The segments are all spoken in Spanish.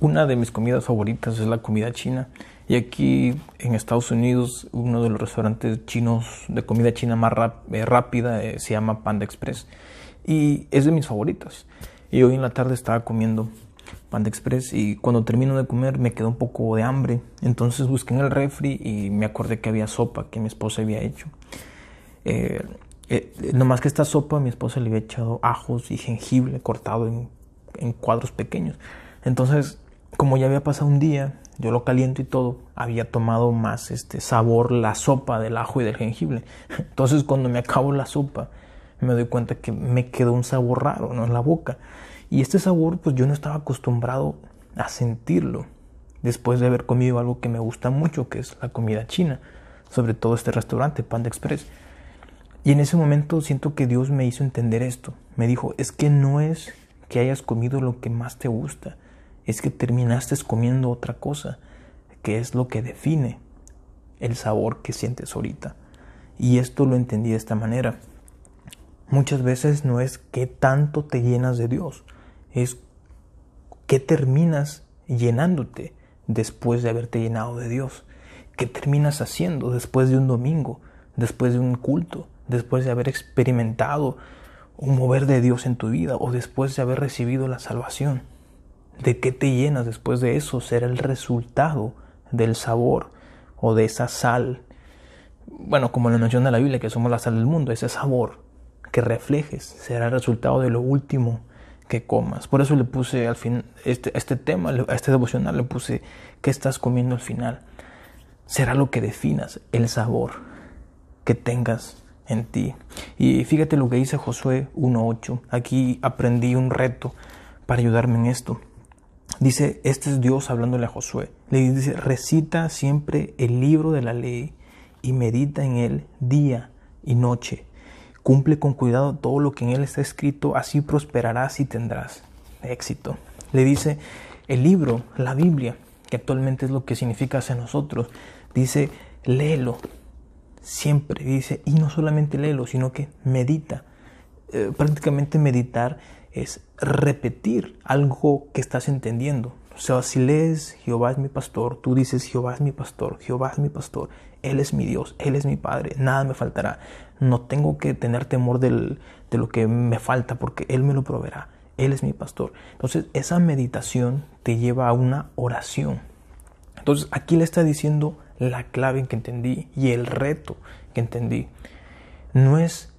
Una de mis comidas favoritas es la comida china. Y aquí en Estados Unidos, uno de los restaurantes chinos de comida china más eh, rápida eh, se llama Panda Express. Y es de mis favoritas. Y hoy en la tarde estaba comiendo Panda Express y cuando termino de comer me quedó un poco de hambre. Entonces busqué en el refri y me acordé que había sopa que mi esposa había hecho. Eh, nomás que esta sopa mi esposa le había echado ajos y jengibre cortado en, en cuadros pequeños. Entonces como ya había pasado un día, yo lo caliento y todo, había tomado más este sabor la sopa del ajo y del jengibre. Entonces cuando me acabo la sopa, me doy cuenta que me quedó un sabor raro ¿no? en la boca. Y este sabor, pues yo no estaba acostumbrado a sentirlo después de haber comido algo que me gusta mucho, que es la comida china, sobre todo este restaurante, Panda Express. Y en ese momento siento que Dios me hizo entender esto. Me dijo, es que no es que hayas comido lo que más te gusta, es que terminaste comiendo otra cosa, que es lo que define el sabor que sientes ahorita. Y esto lo entendí de esta manera. Muchas veces no es qué tanto te llenas de Dios, es qué terminas llenándote después de haberte llenado de Dios. ¿Qué terminas haciendo después de un domingo, después de un culto, después de haber experimentado un mover de Dios en tu vida o después de haber recibido la salvación? ¿De qué te llenas después de eso? Será el resultado del sabor o de esa sal. Bueno, como lo menciona la Biblia, que somos la sal del mundo, ese sabor que reflejes será el resultado de lo último que comas. Por eso le puse al fin este, este tema, a este devocional le puse ¿qué estás comiendo al final? Será lo que definas el sabor que tengas Y fíjate lo que dice Josué 1.8. Aquí aprendí un reto para ayudarme en esto. Dice, este es Dios hablándole a Josué. Le dice, recita siempre el libro de la ley y medita en él día y noche. Cumple con cuidado todo lo que en él está escrito, así prosperarás y tendrás éxito. Le dice, el libro, la Biblia, que actualmente es lo que significa hacia nosotros, dice, léelo siempre. Dice, y no solamente léelo, sino que medita. Eh, prácticamente meditar es repetir algo que estás entendiendo. O sea, si lees Jehová es mi pastor, tú dices Jehová es mi pastor, Jehová es mi pastor, Él es mi Dios, Él es mi Padre, nada me faltará. No tengo que tener temor de lo que me falta porque Él me lo proveerá. Él es mi pastor. Entonces, esa meditación te lleva a una oración. Entonces, aquí le está diciendo la clave que entendí y el reto que entendí. No es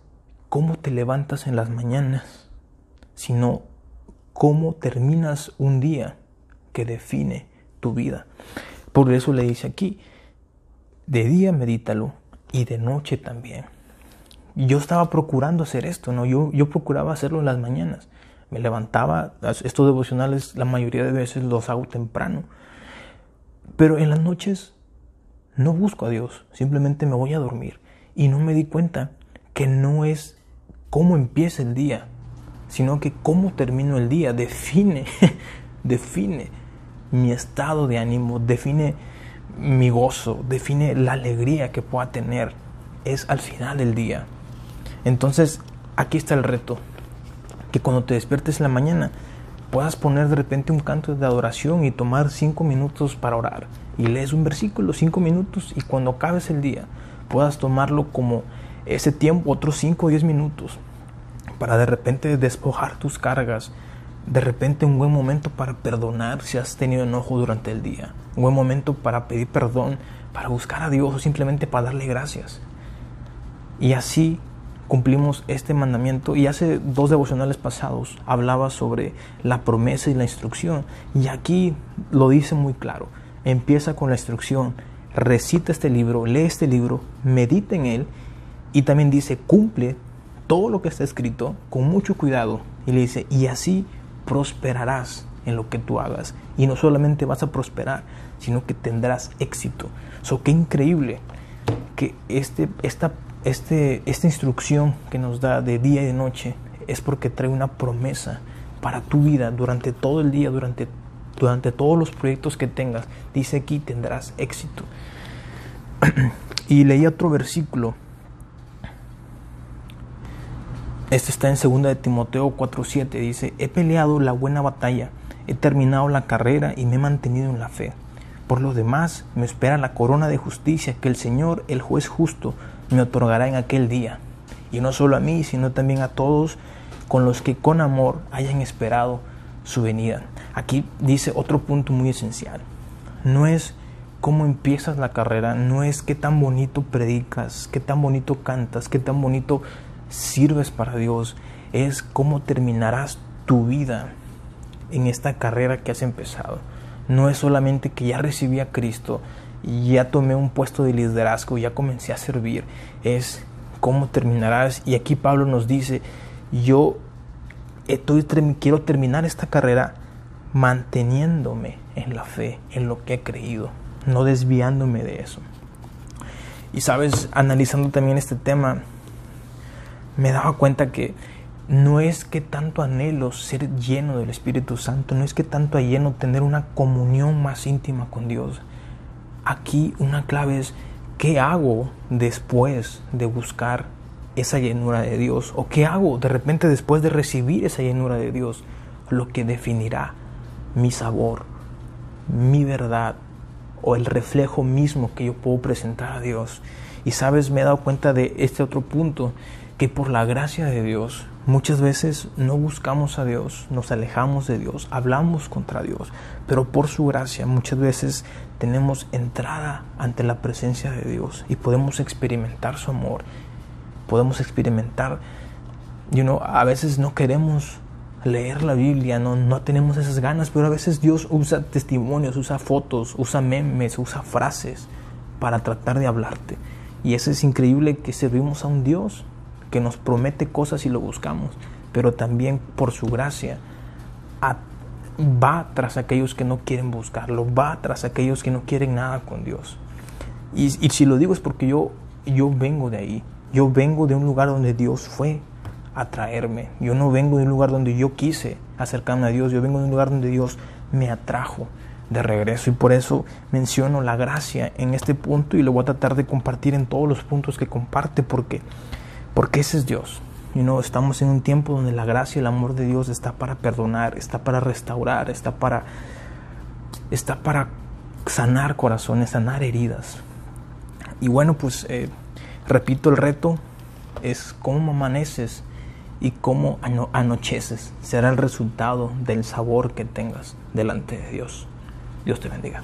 cómo te levantas en las mañanas, sino cómo terminas un día que define tu vida. Por eso le dice aquí, de día medítalo y de noche también. Yo estaba procurando hacer esto, ¿no? Yo, yo procuraba hacerlo en las mañanas. Me levantaba, estos devocionales la mayoría de veces los hago temprano. Pero en las noches no busco a Dios, simplemente me voy a dormir. Y no me di cuenta que no es cómo empieza el día, sino que cómo termino el día define, define mi estado de ánimo, define mi gozo, define la alegría que pueda tener. Es al final del día. Entonces, aquí está el reto. Que cuando te despiertes en la mañana puedas poner de repente un canto de adoración y tomar cinco minutos para orar. Y lees un versículo, cinco minutos, y cuando acabes el día puedas tomarlo como ese tiempo, otros cinco o diez minutos, para de repente despojar tus cargas, de repente un buen momento para perdonar si has tenido enojo durante el día, un buen momento para pedir perdón, para buscar a Dios o simplemente para darle gracias. Y así cumplimos este mandamiento y hace dos devocionales pasados hablaba sobre la promesa y la instrucción y aquí lo dice muy claro. Empieza con la instrucción, recita este libro, lee este libro, medita en él y también dice cumple todo lo que está escrito con mucho cuidado y le dice, y así prosperarás en lo que tú hagas. Y no solamente vas a prosperar, sino que tendrás éxito. So, qué increíble que este, esta, este, esta instrucción que nos da de día y de noche es porque trae una promesa para tu vida durante todo el día, durante, durante todos los proyectos que tengas. Dice aquí tendrás éxito. y leí otro versículo Este está en 2 de Timoteo 4:7. Dice, he peleado la buena batalla, he terminado la carrera y me he mantenido en la fe. Por lo demás, me espera la corona de justicia que el Señor, el juez justo, me otorgará en aquel día. Y no solo a mí, sino también a todos con los que con amor hayan esperado su venida. Aquí dice otro punto muy esencial. No es cómo empiezas la carrera, no es qué tan bonito predicas, qué tan bonito cantas, qué tan bonito sirves para Dios, es cómo terminarás tu vida en esta carrera que has empezado. No es solamente que ya recibí a Cristo, ya tomé un puesto de liderazgo, ya comencé a servir, es cómo terminarás. Y aquí Pablo nos dice, yo estoy, quiero terminar esta carrera manteniéndome en la fe, en lo que he creído, no desviándome de eso. Y sabes, analizando también este tema, me daba cuenta que no es que tanto anhelo ser lleno del Espíritu Santo, no es que tanto lleno tener una comunión más íntima con Dios. Aquí una clave es qué hago después de buscar esa llenura de Dios o qué hago de repente después de recibir esa llenura de Dios, lo que definirá mi sabor, mi verdad o el reflejo mismo que yo puedo presentar a Dios. Y sabes, me he dado cuenta de este otro punto que por la gracia de Dios muchas veces no buscamos a Dios, nos alejamos de Dios, hablamos contra Dios, pero por su gracia muchas veces tenemos entrada ante la presencia de Dios y podemos experimentar su amor, podemos experimentar, you know, a veces no queremos leer la Biblia, no, no tenemos esas ganas, pero a veces Dios usa testimonios, usa fotos, usa memes, usa frases para tratar de hablarte. Y eso es increíble que servimos a un Dios que nos promete cosas y lo buscamos, pero también por su gracia va tras aquellos que no quieren buscarlo, va tras aquellos que no quieren nada con Dios. Y, si lo digo es porque yo, yo vengo de ahí, yo vengo de un lugar donde Dios fue a traerme, yo no vengo de un lugar donde yo quise acercarme a Dios, yo vengo de un lugar donde Dios me atrajo de regreso y por eso menciono la gracia en este punto y lo voy a tratar de compartir en todos los puntos que comparte porque porque ese es Dios. You know, estamos en un tiempo donde la gracia y el amor de Dios está para perdonar, está para restaurar, está para, está para sanar corazones, sanar heridas. Y bueno, pues eh, repito, el reto es cómo amaneces y cómo anocheces. Será el resultado del sabor que tengas delante de Dios. Dios te bendiga.